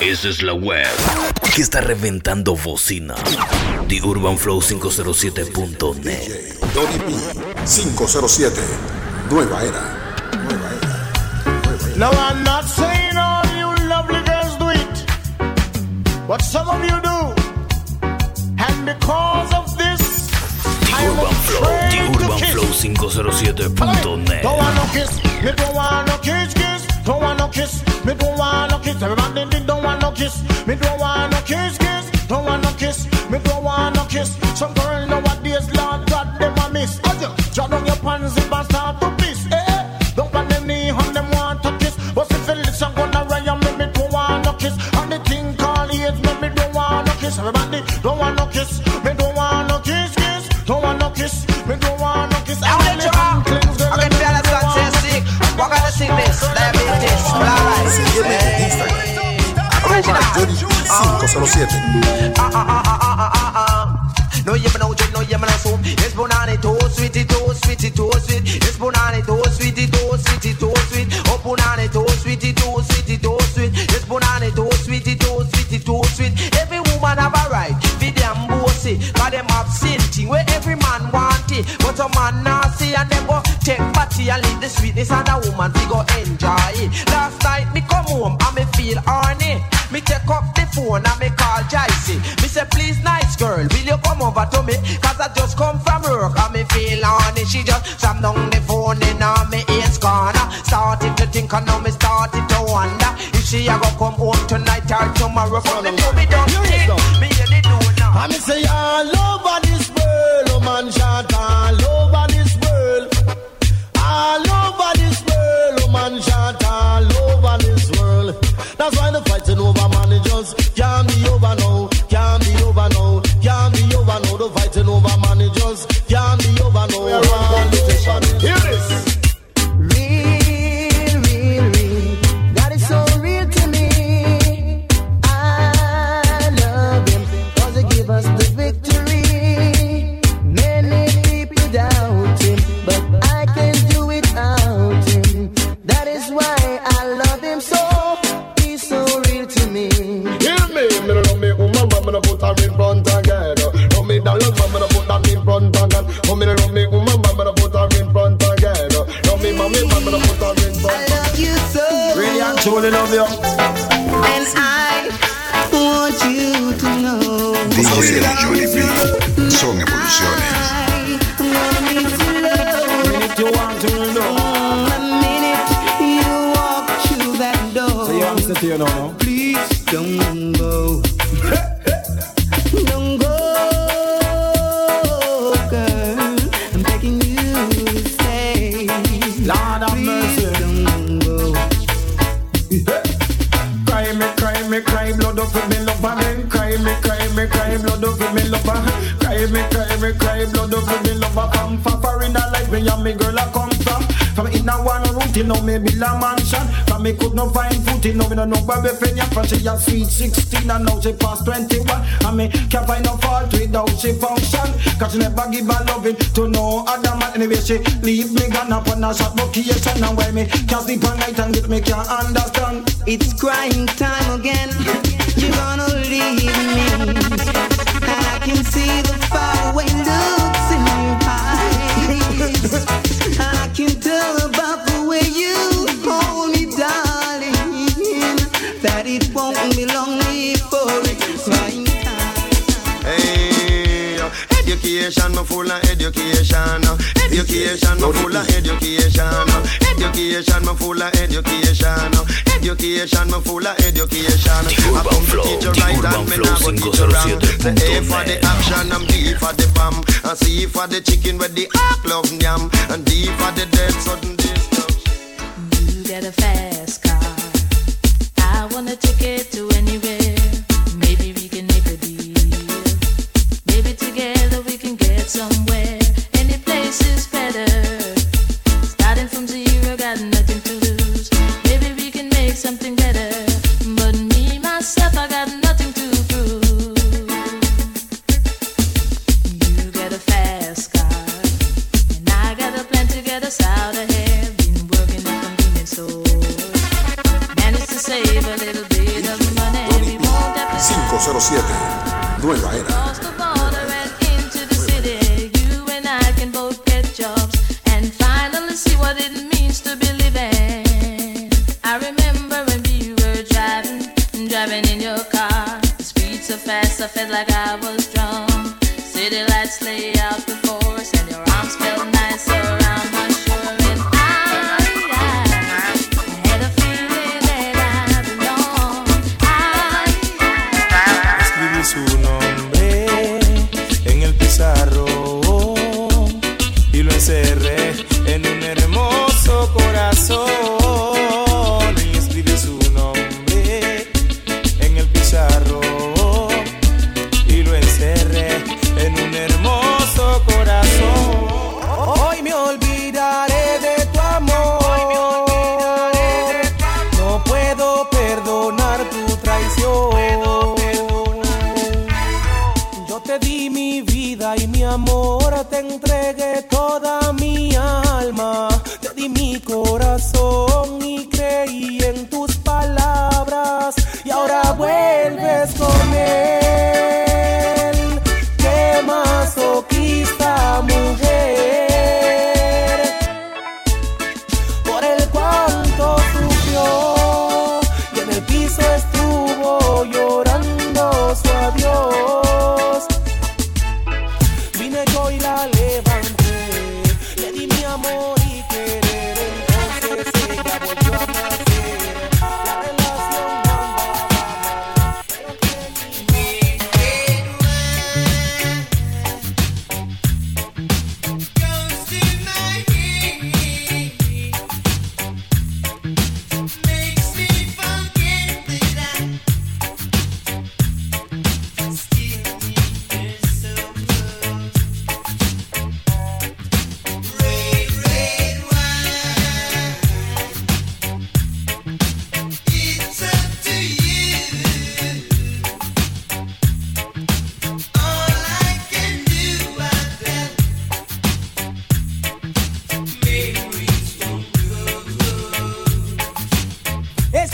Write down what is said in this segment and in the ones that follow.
Esa es la web que está reventando bocina. The Urban Flow 507.net. Donny P 507. Nueva era. Nueva era. No, I'm not saying all you lovely girls do it, but some of you do. And because of this, The I Urban Flow. The to Urban kiss. Flow 507.net. Don't want no kiss, me don't want no kiss, kiss. Don't want no kiss, me don't want no kiss. Everybody don't want no kiss, me don't want no kiss, kiss. Don't want no kiss, me don't want no kiss. Some girl nowadays, Lord God, them a miss. Oh, yeah. Draw down your pants if I start to piss. Eh, eh. Don't want them knee on them want to kiss. But if you listen, gonna run me, me don't want no kiss. And the thing called AIDS, me, me don't want no kiss. Everybody don't want no kiss, me Sígueme en Instagram. Arroba Johnny507. Ah, ah, ah, ah, ah, ah. No, you know, you know, so banana too sweet, too sweet, sweet. It's banana too sweet, too sweet, too sweet. Oh, banana too sweet, too sweet, too sweet. It's banana too sweet, too sweet, too sweet. Every woman have a right, be them bossy, them have something where it, but a man not see and them go take party and leave the sweetness and a woman we go enjoy. Last night me come home and me feel horny. Me take up the phone and me call Jicey. Me say please nice girl, will you come over to me? Cause I just come from work and me feel horny. She just slam down the phone in on me ears corner. Started to think and now me started to wonder if she a go come home tonight or tomorrow. From me do a short vacation. And why me can't sleep at night and get me can't understand. It's crying time again. You're gonna leave me. I can see the faraway looks in your eyes. I can tell about the way you hold me, darling. That it won't be long before it's crying time. Hey, education, me full of education. Education, me full of education. Education, me full of education. Education, me full of education. The I come to Flow, teach you right and me Flow not go teach you wrong. The A for the action, I'm D for the bomb. And C for the chicken with the ark love yam. And D for the dead sudden destruction. You get a fast car. I want a ticket to anywhere. Nueva era. Across the border and into the city, you and I can both get jobs and finally see what it means to be living. I remember when we were driving, driving in your car. Speed so fast, I felt like I was pizarrón y lo encerré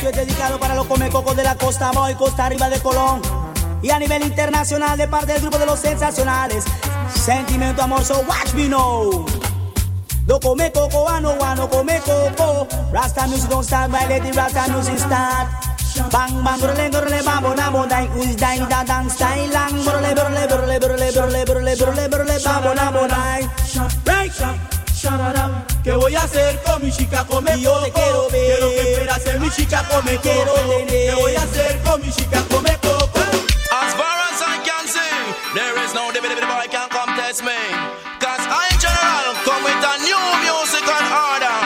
Esto es dedicado para los comecocos de la costa Boy, costa arriba de Colón. Y a nivel internacional de parte del grupo de los sensacionales. Sentimiento amor, so watch me know. No come coco, ano, ano, come coco. Rasta music don't start, by let the Rasta music start. Bang bang brole brole babo namo dai us dai da dang style lang brole. Break ¿Qué voy a hacer con mi chica come Yo te quiero ver. Quiero que esperas ser mi chica come Quiero tener. ¿Qué voy a hacer con mi chica come coco? As far as I can see, there is no debate the boy can come test me. Cause I in general come with a new music and order.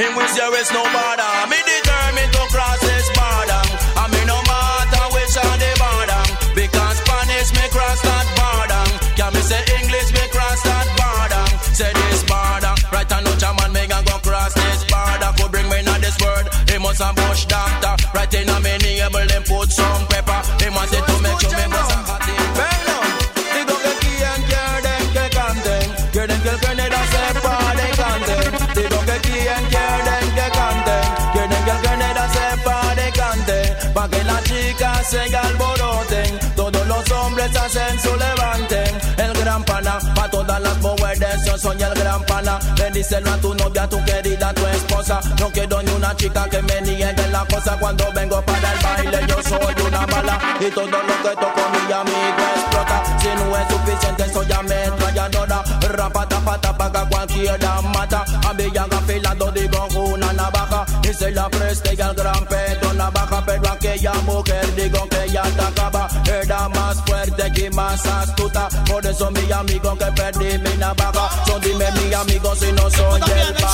In which there is no border. Soy el gran pana. Díselo a tu novia, a tu querida, a tu esposa. No quiero ni una chica que me niegue la cosa. Cuando vengo para el baile, yo soy una bala. Y todo lo que toco mi amigo explota. Si no es suficiente, soy ametralladora. Rapata, pata, paga cualquiera mata. A ya afilado digo una navaja. Y se la preste y al gran pedo navaja. Pero aquella mujer digo que ya te acaba. Era más fuerte que más astuta. Por eso mi amigo que perdí mi navaja. Dime mi amigo si no soy el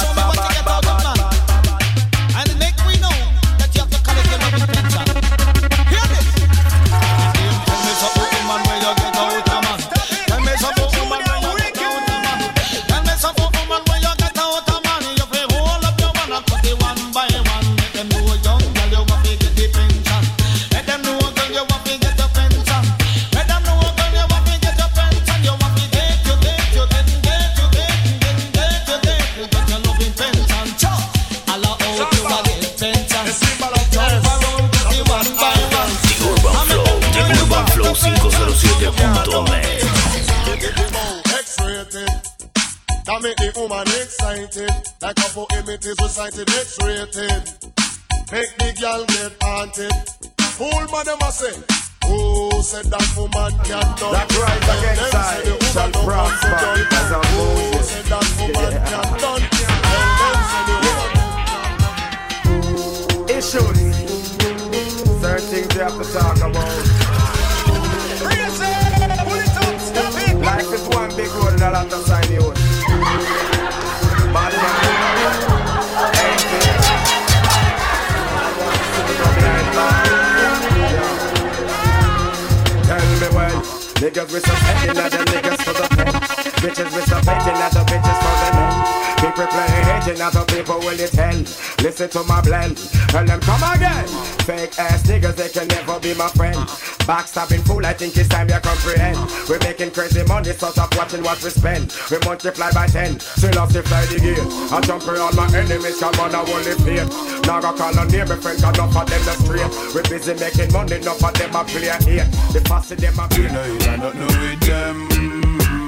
Listen to my blend, and them come again. Fake ass niggas, they can never be my friend. Backstabbing fool, I think it's time you comprehend. We're making crazy money, so stop watching what we spend. We multiply by ten, to fly the gear. I jump around my enemies, come on, I won't live here. Now I call on near my friends, enough of them the straight. We're busy making money, enough of them a play here. The faster them a play. We know you not know with them.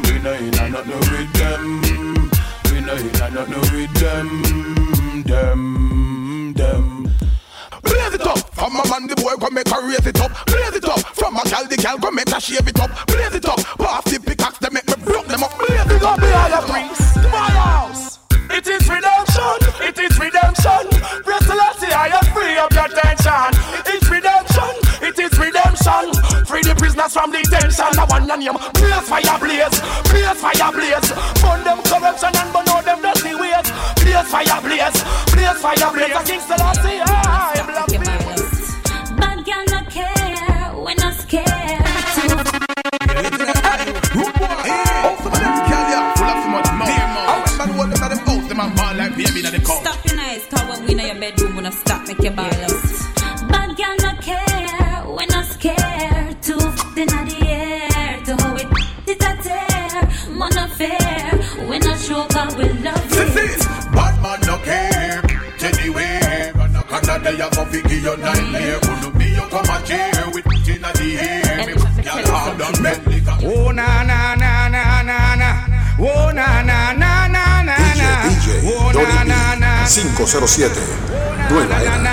We know you not know with them. We know you not know with them. Them, From the boy come make her raise it up. Blaze it up. From a gal the gal come make her shave it up. Blaze it up. Pass the pickaxe they make me broke them up. Blaze it up. Behind the priest My house. It is redemption. It is redemption. Praise the Lord, I am free up your tension. It's redemption. It is redemption. Free the prisoners from detention I want your name Blaze fire blaze. Blaze fire blaze. Burn them corruption and burn all them dirty ways Blaze fire blaze. Blaze fire blaze. I King Selassie I black baby in the cow. Stop your eyes, cause when we in your bedroom, we not stop make your balance. Bad girl no care, we not scared. Two feet in the air, to how it it a tear. Man no fair, we not show 'cause we love This is bad man no care. Anyway, and a Canada ya go fi give you nightmare. Could be you come a chair with in the air. Me girl hard on men liquor. Oh na na na na na na. Oh na na na 507 Nueva Era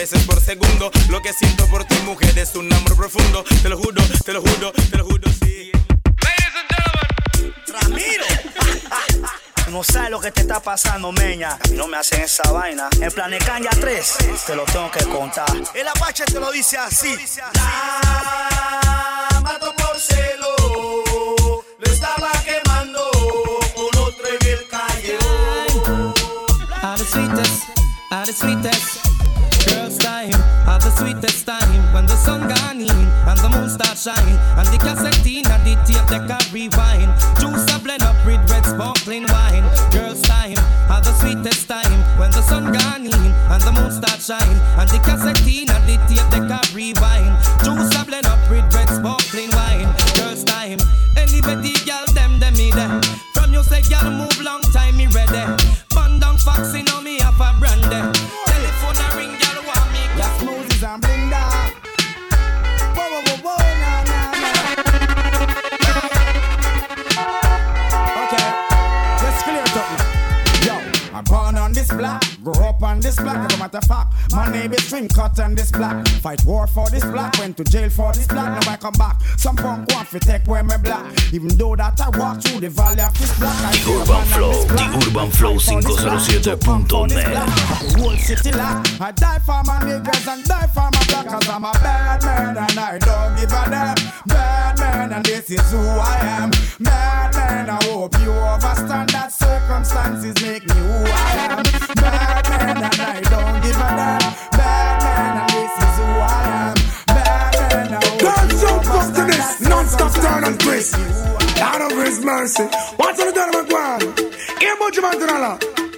veces por segundo. Lo que siento por ti mujer es un amor profundo. Te lo juro, te lo juro, te lo juro, sí. Ramiro. No sabes lo que te está pasando, meña. A mí no me hacen esa vaina. En Planecanya 3, te lo tengo que contar. El Apache te lo dice así. La the cassette in and the tape deck a rewind. Juice a blend up with red sparkling wine. Girls time, anybody girl them them me there. From you say girl move long time me ready. Band down fox you black. As a matter of fact, my name is Trim Cut and this black. Fight war for this black, went to jail for this black. Now I come back. Some punk want to take away my black. Even though that I walk through the valley of this black. I The Urban Flow, The. Urban Flow For this black, 507.net. The whole city lock. I die for my niggas and die for my black. Cause I'm a bad man and I don't give a damn. Bad man and this is who I am. Bad man, I hope you understand that circumstances make me who I am. Bad man and I don't give a damn. Bad man and this is who I am. Bad man, I hope Girl, you jump up to this non-stop turn and twist. Out of His mercy. What's on the McGuire? Here, much man to the.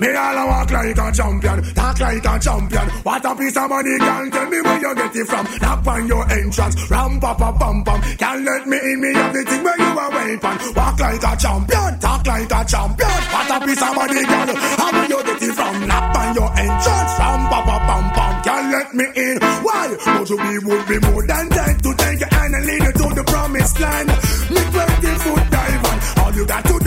Me all a walk like a champion, talk like a champion. What a piece of money, girl. Tell me where you get it from. Knock on your entrance, ram pa pa pam pam. Can't let me in, me have the thing where you a weapon. Walk like a champion, talk like a champion. What a piece of money, girl. How where you get it from? Knock on your entrance, ram pa pa pam pam. Can't let me in. Why? But be would be more than that to take your hand and lead you to the promised land. Me 20 foot dive on. All you got to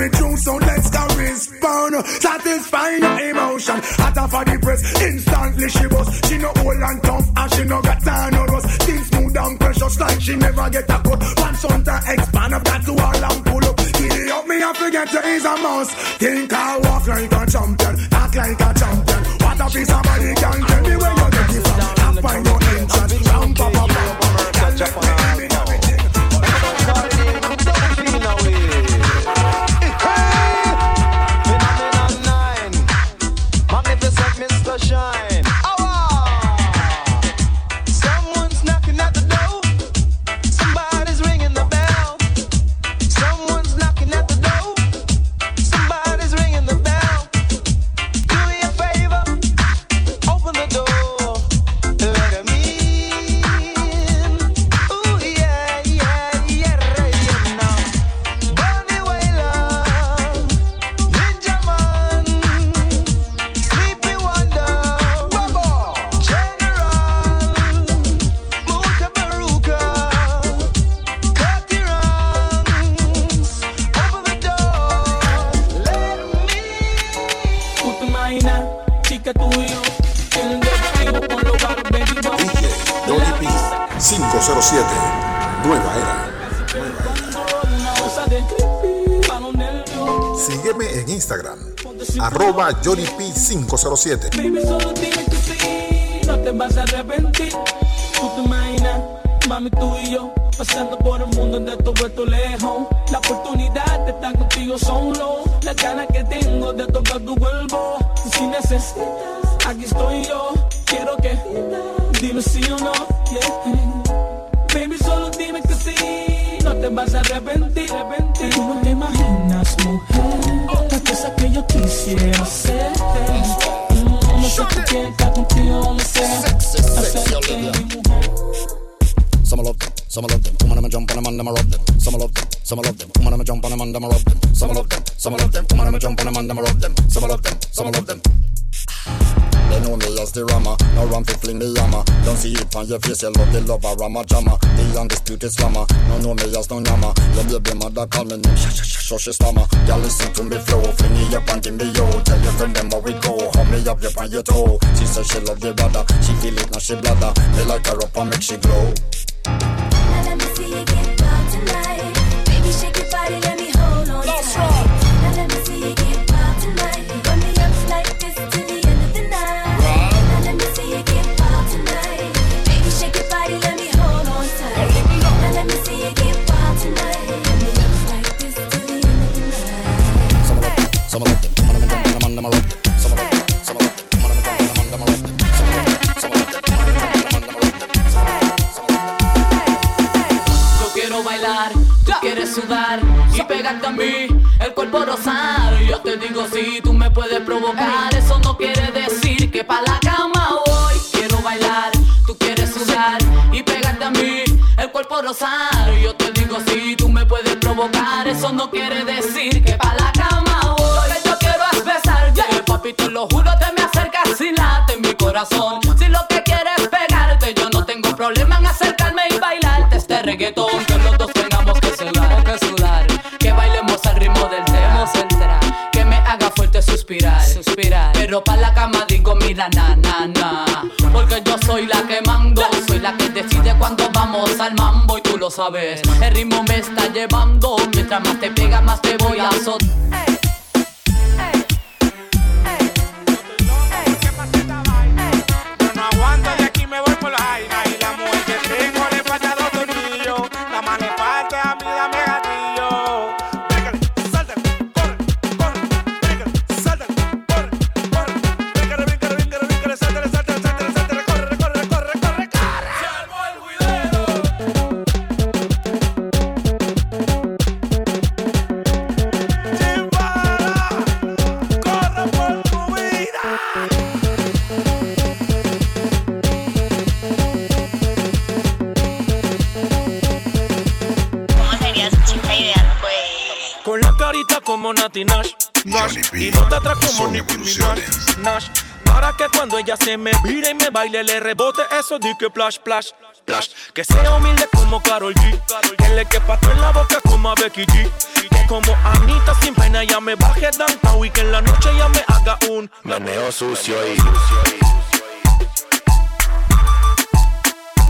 is so let's go respond. Satisfy your emotion. Hotter for the press, instantly she was. She no old and tough, and she no got time no rust. Things smooth and precious like she never get a cut. Pants on to expand up, got to all and pull up. Giddy up, me I forget you ease a must. Think I walk like a champion, act like a champion. What a piece of body can 507. No sé por qué estar contigo, no sé. Hacerte mi mujer. Some I love them, some I love them. Woman, I'ma jump on them and I'ma rub them. Some I love them, some I love them. Woman, I'ma jump on them and I'ma rub them. Some I love them, some I love them. Woman, I'ma jump on them and I'ma rub them. Some I love them, some I love them. They know me as the rammer, no run fi fling the hammer. Don't see it on your face, you love the lover, rama jama. The undisputed slammer, no know me as no yama. Your baby mother call me name, sh sh sh sh she stammer. Girl listen to me flow, fling me up and give me yo. Tell your friend them how we go, hold me up, you on your toe. She said she love the brother, she feel it now she bladder. They like her up and make she glow. Let me see you get wild tonight. Baby, shake your body, let me hold on tight. Now y pegarte a mí, el cuerpo rosar. Yo te digo si tú me puedes provocar, eso no quiere decir que pa' la cama voy. Quiero bailar, tú quieres sudar y pegarte a mí, el cuerpo rosar. Yo te digo si tú me puedes provocar, eso no quiere decir que pa' la cama voy. Lo que yo quiero es besarte, papi, te lo juro, te me acercas y late en mi corazón. Si lo que quieres es pegarte, yo no tengo problema en acercarme y bailarte este reggaetón. Pero pa' la cama digo, mira, na, na, na. Porque yo soy la que mando, soy la que decide cuando vamos al mambo y tú lo sabes. El ritmo me está llevando, mientras más te pega, más te voy a azotar. Ella se me vire y me baile Le rebote. Eso di que plash, plash, plash Que sea humilde como Karol G. Que le que pato en la boca como a Becky G. Que como Anita sin pena ya me baje downtown Y que en la noche ya me haga un Meneo sucio y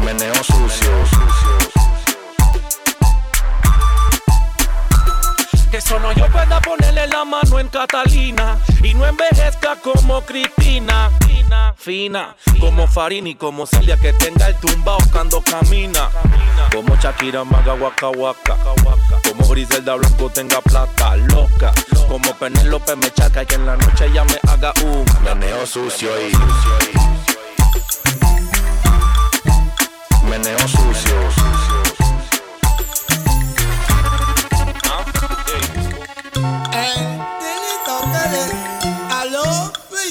Meneo sucio Que solo yo pueda ponerle la mano en Catalina y no envejezca como Cristina. Fina, fina, como Farini, como Celia que tenga el tumbao cuando camina. Como Shakira Maga Waka Waka. Como Griselda Blanco tenga plata loca. Como Penélope me chaca que en la noche ya me haga un Meneo sucio y Meneo sucio Angelito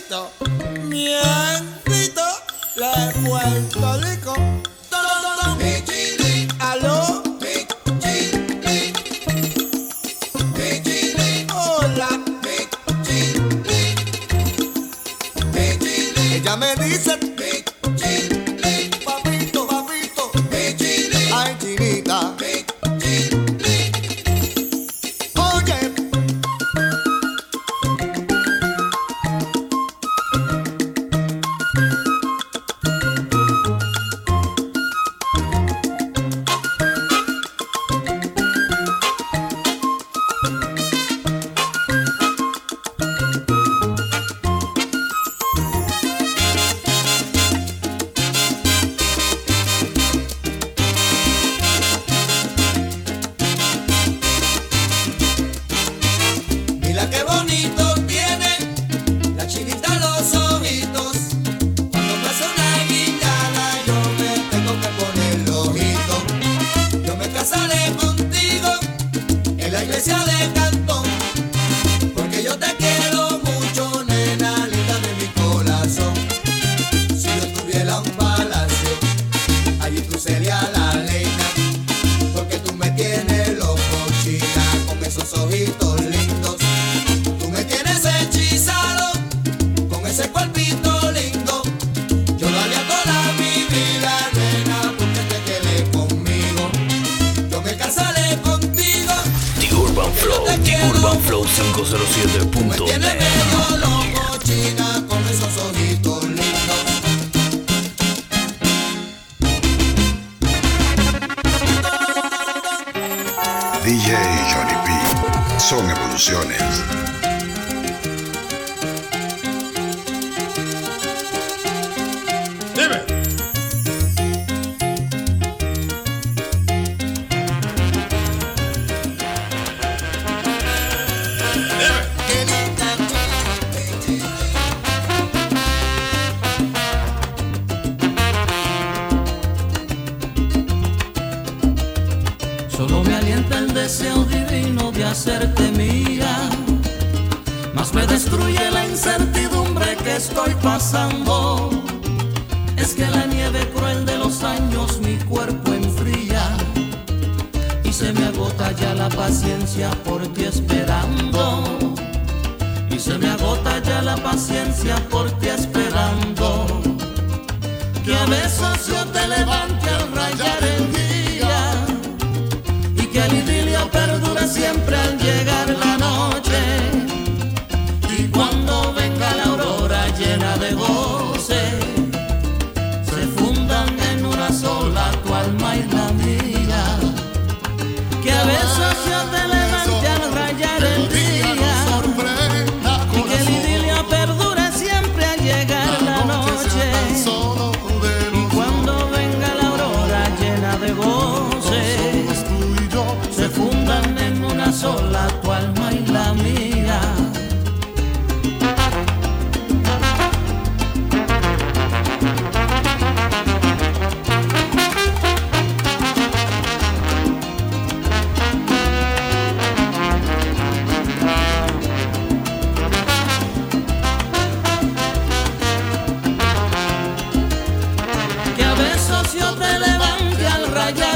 Miencito, miencito, la de Puerto Rico. Todo, todo, DJ Johnny P. Son evoluciones.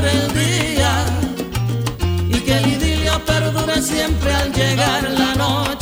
el día y que el idilio perdure siempre al llegar la noche.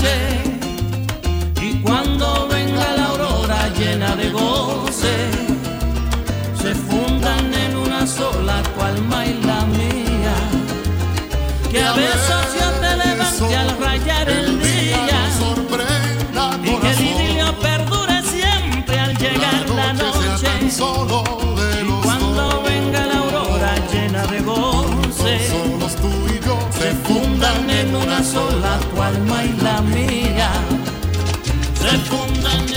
en una sola tu alma y la mía. Se funden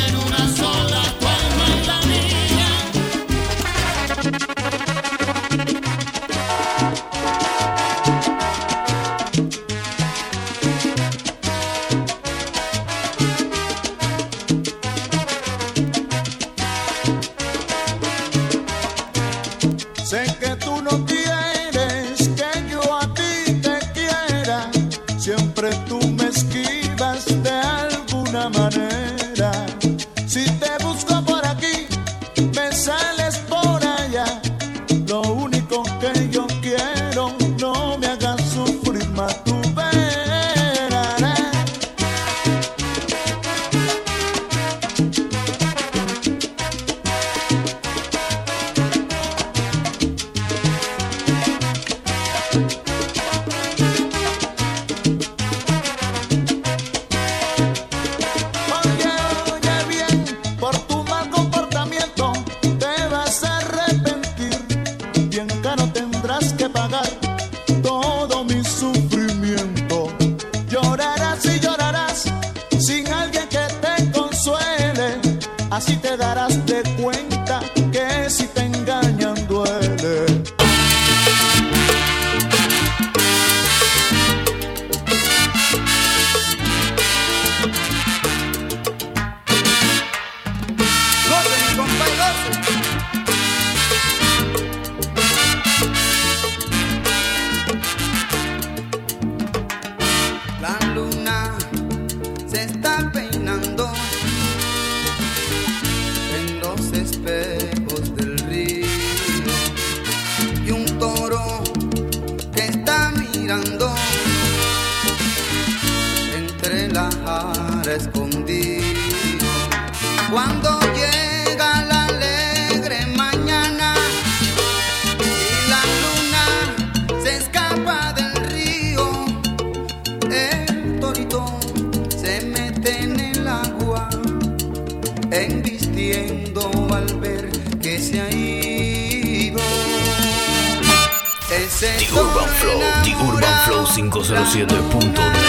caro tendrás que pagar todo mi sufrimiento. Llorarás y llorarás sin alguien que te consuele, así te darás de cuenta. 507.10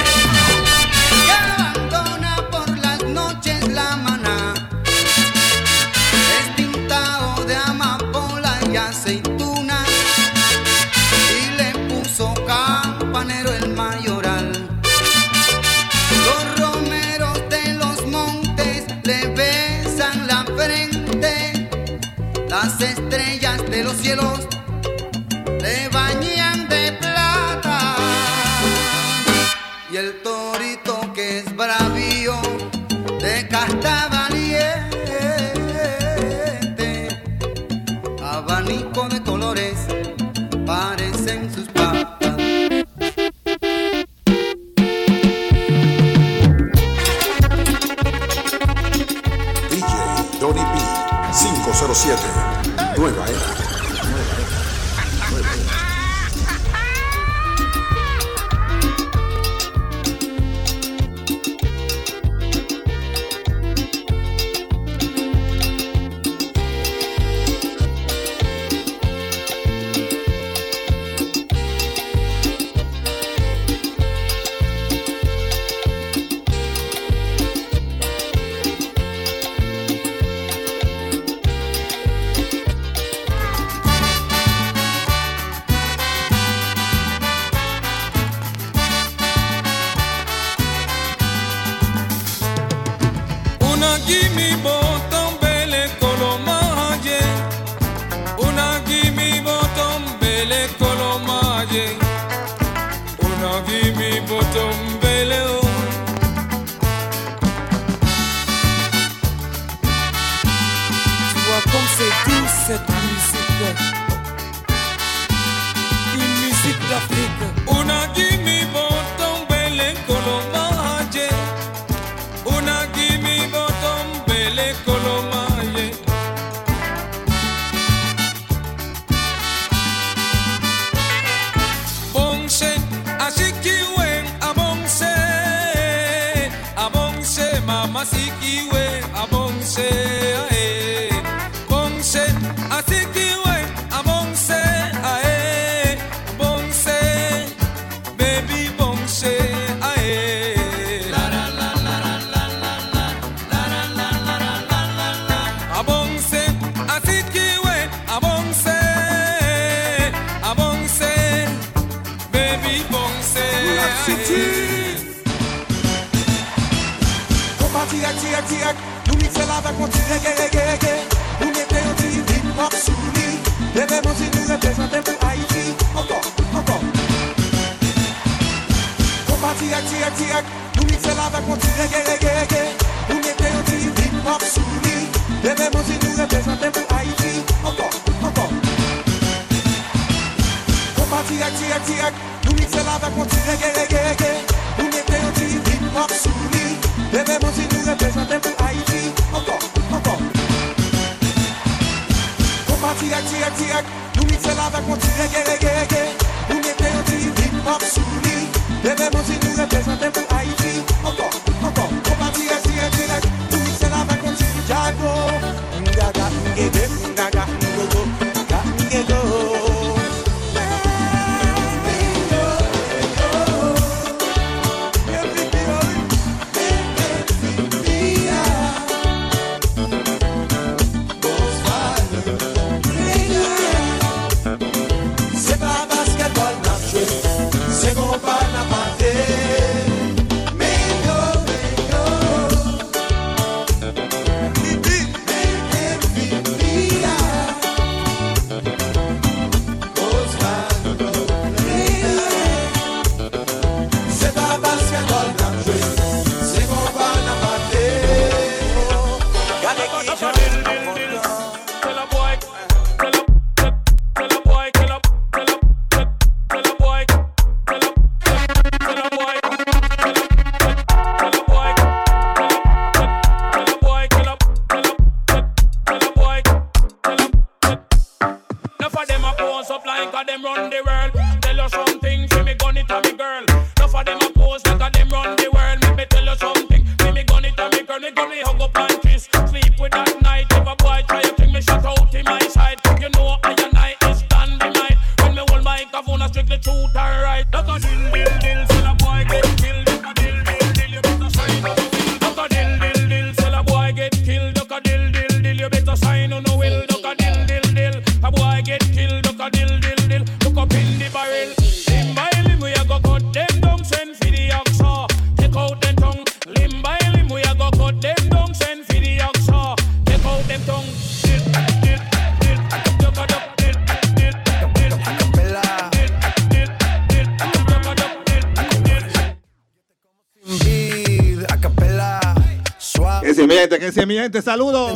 te saludo.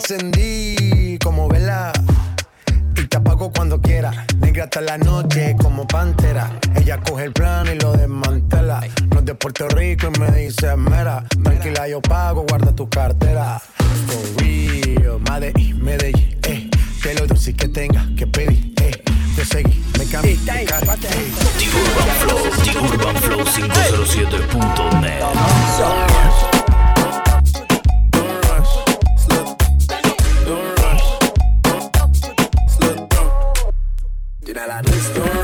la nuestra.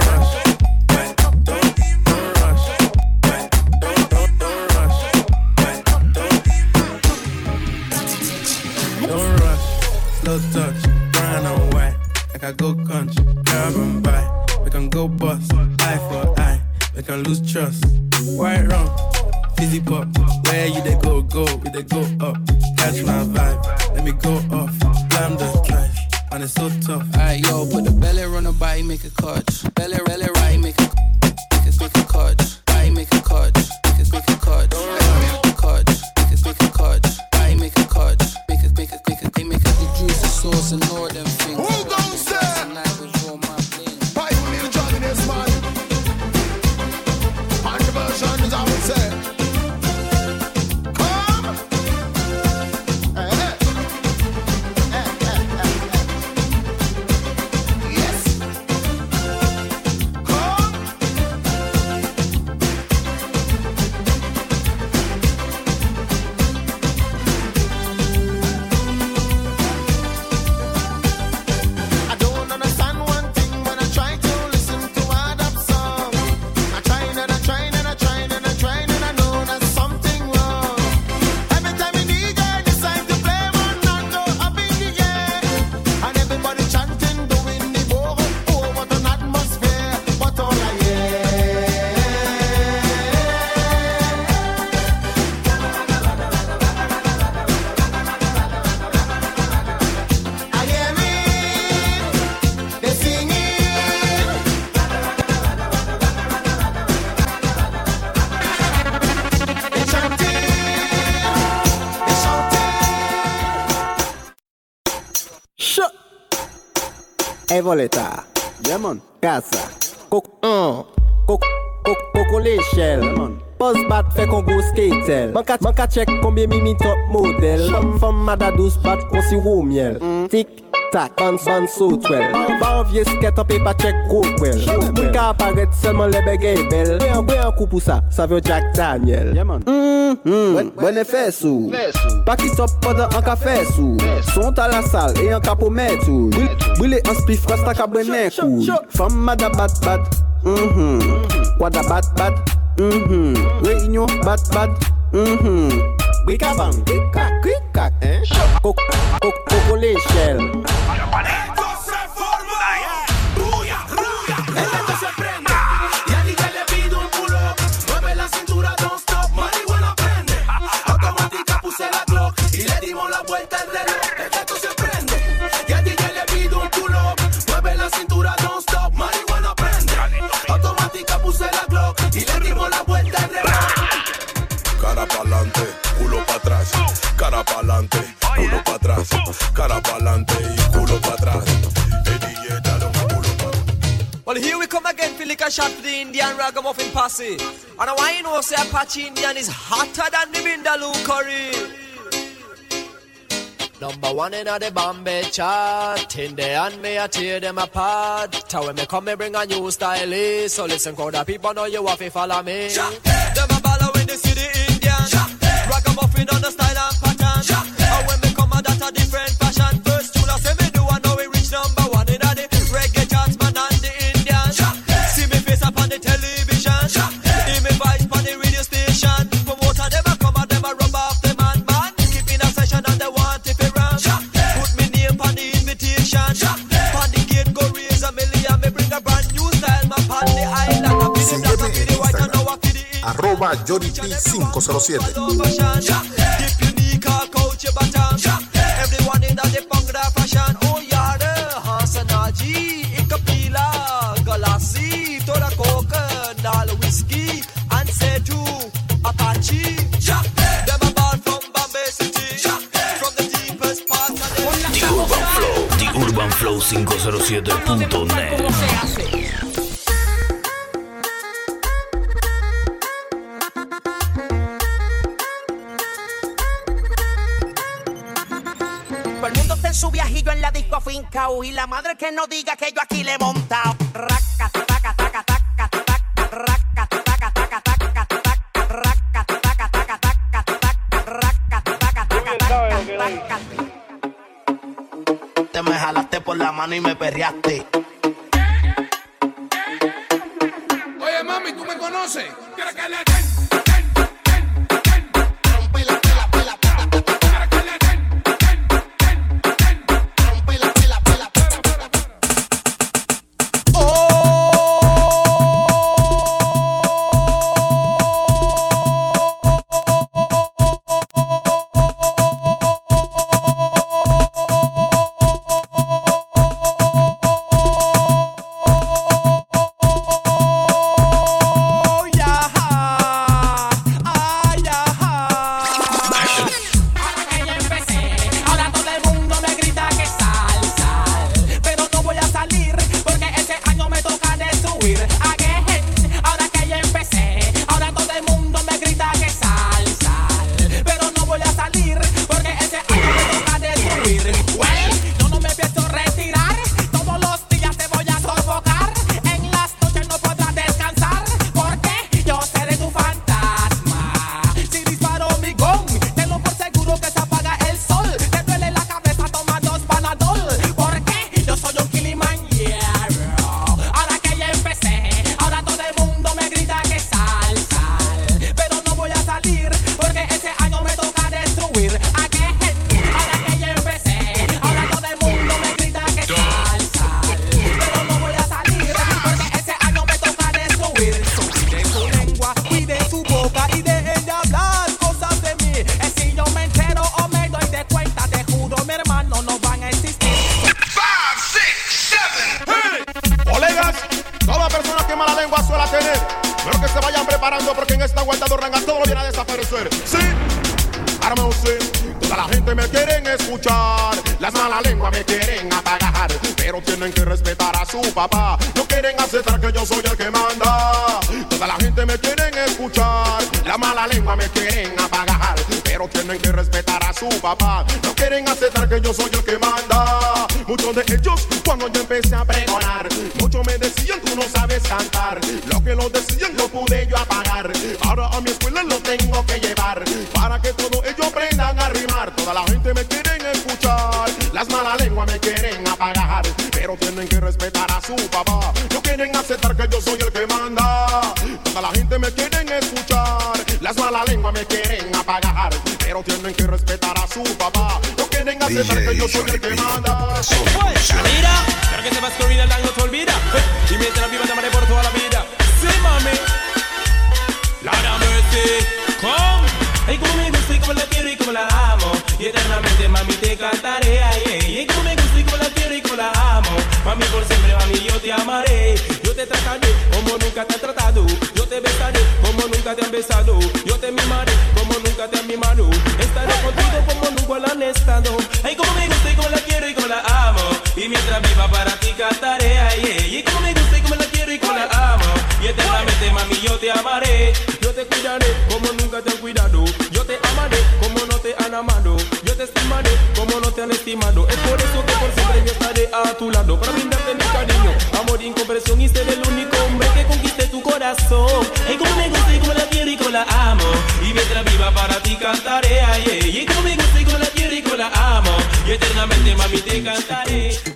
Evoleta, Yemon, Kasa, Kok, An, Kok, Kok, Koko l'echel, Yemon. Boss bat fè kon go skatel Man ka chek konbyen mi mi top model Fèm fèm mada dous bat kon si wou miel. Mm. Tik tak, ban ban sou twel Ban vie sket an pe pa chek kou kwel Moun ka aparet selman lebe gen bel Bwe an bwe an kou pou sa, sa vyo Jack Daniel. Bwene fè sou Pakisop podan an ka fè sou Sont a la sal e an ka pou mè tou Bwile an spi fras tak a bwene kou Fam mada bat bat. Mm-hmm. Wada bat bat. Mm-hmm. Reunion bat bat. Mm-hmm. Wicca bang, wicca, Cook, cook, cook, coco, l'échelle. atrás, cara pa'lante, culo pa' atrás, cara pa'lante y culo pa' atrás. Well, here we come again for liquor shot for the Indian ragamuffin posse. And I want you know, say Apache Indian is hotter than the Vindaloo curry. Number one in the Bombay chart. In the hand, me I tear them apart. Tell when me come, me bring a new style. So listen, crowd of people know you have to follow me. Them a baller when they see the Indian. I'm on the Johnny P507. madre que no diga que yo su papá. No quieren aceptar que yo soy el que manda. Toda la gente me quieren escuchar, las malas lenguas me quieren apagar, pero tienen que respetar a su papá. No quieren aceptar DJ que yo soy el que manda. Mira, creo que se va a como nunca te tratado. eu te besaré como nunca te beijado. para ti cantaré, ay, y conmigo sigo la quiero y con la amo, y eternamente mami te cantaré.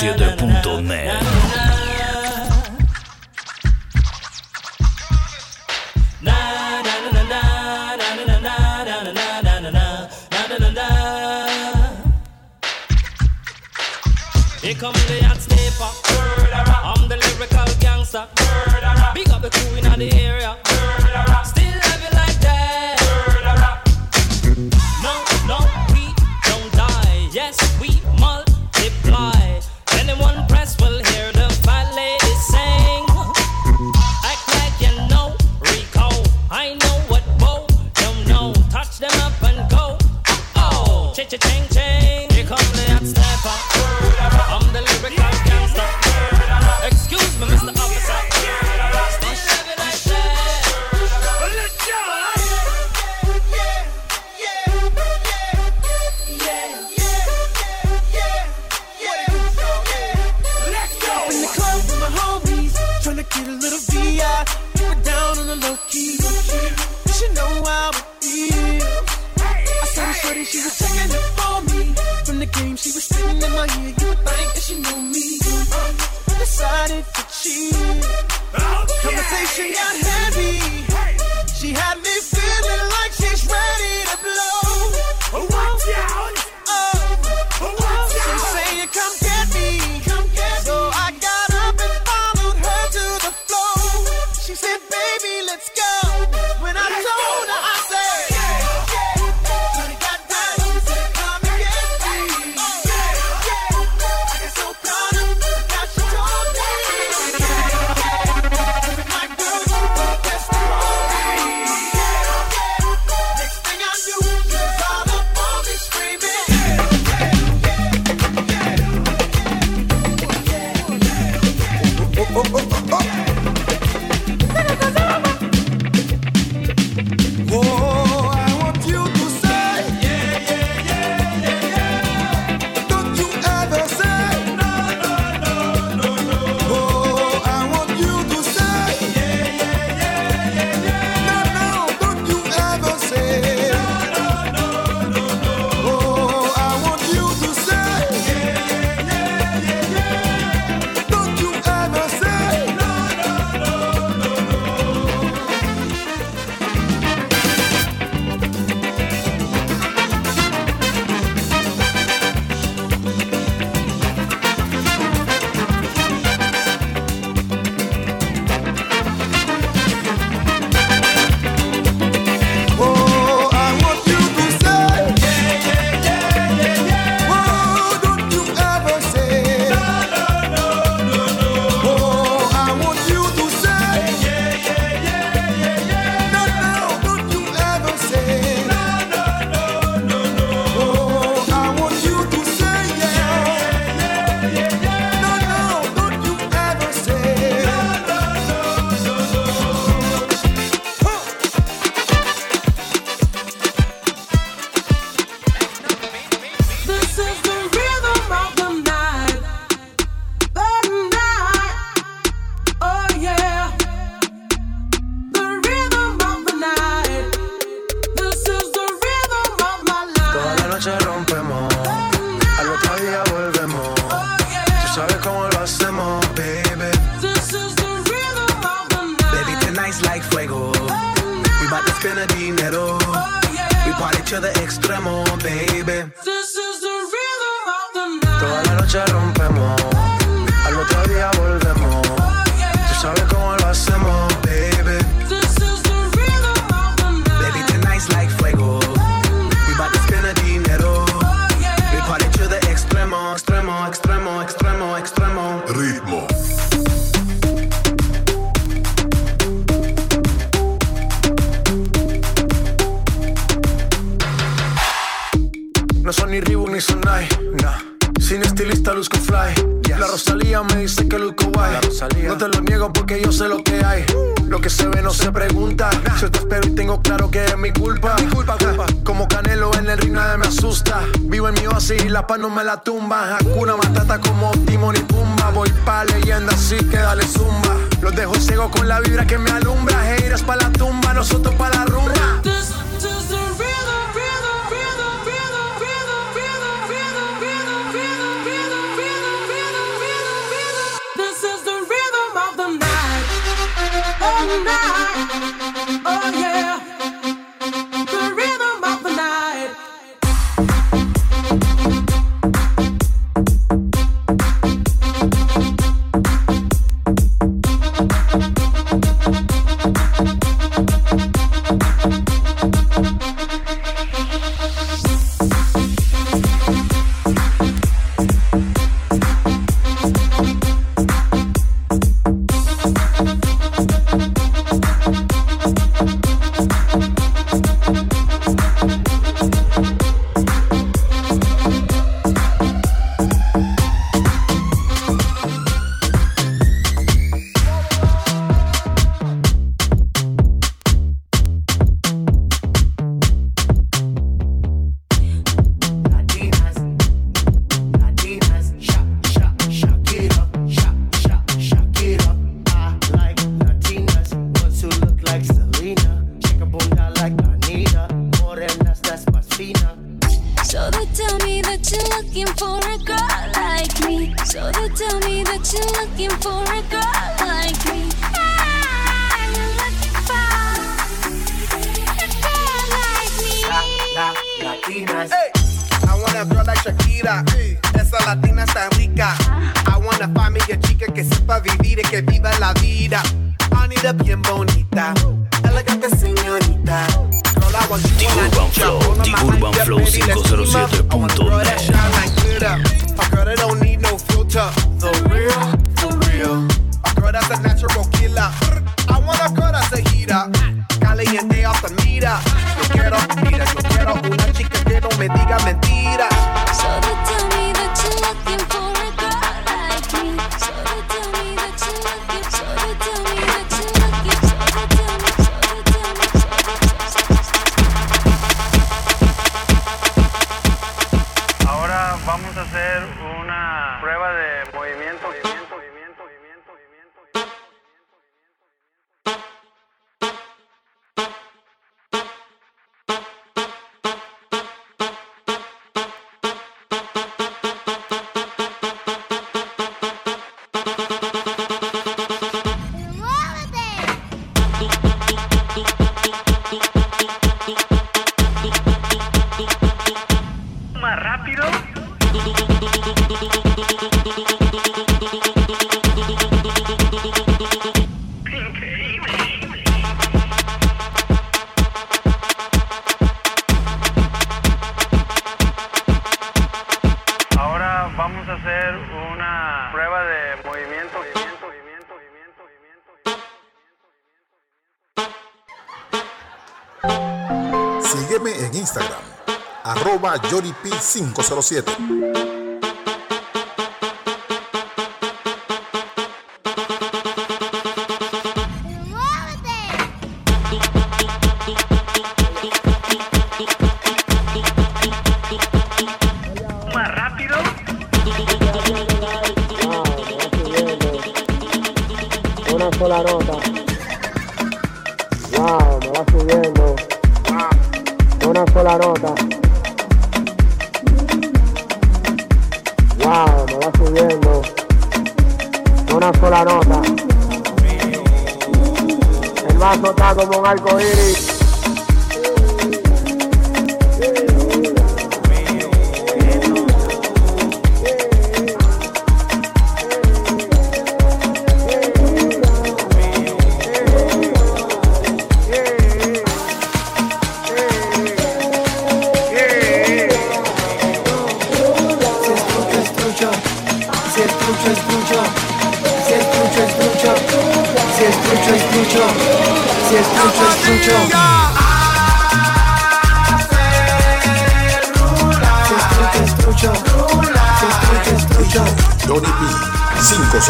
consider no me la tumba. Hakuna 607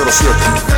007.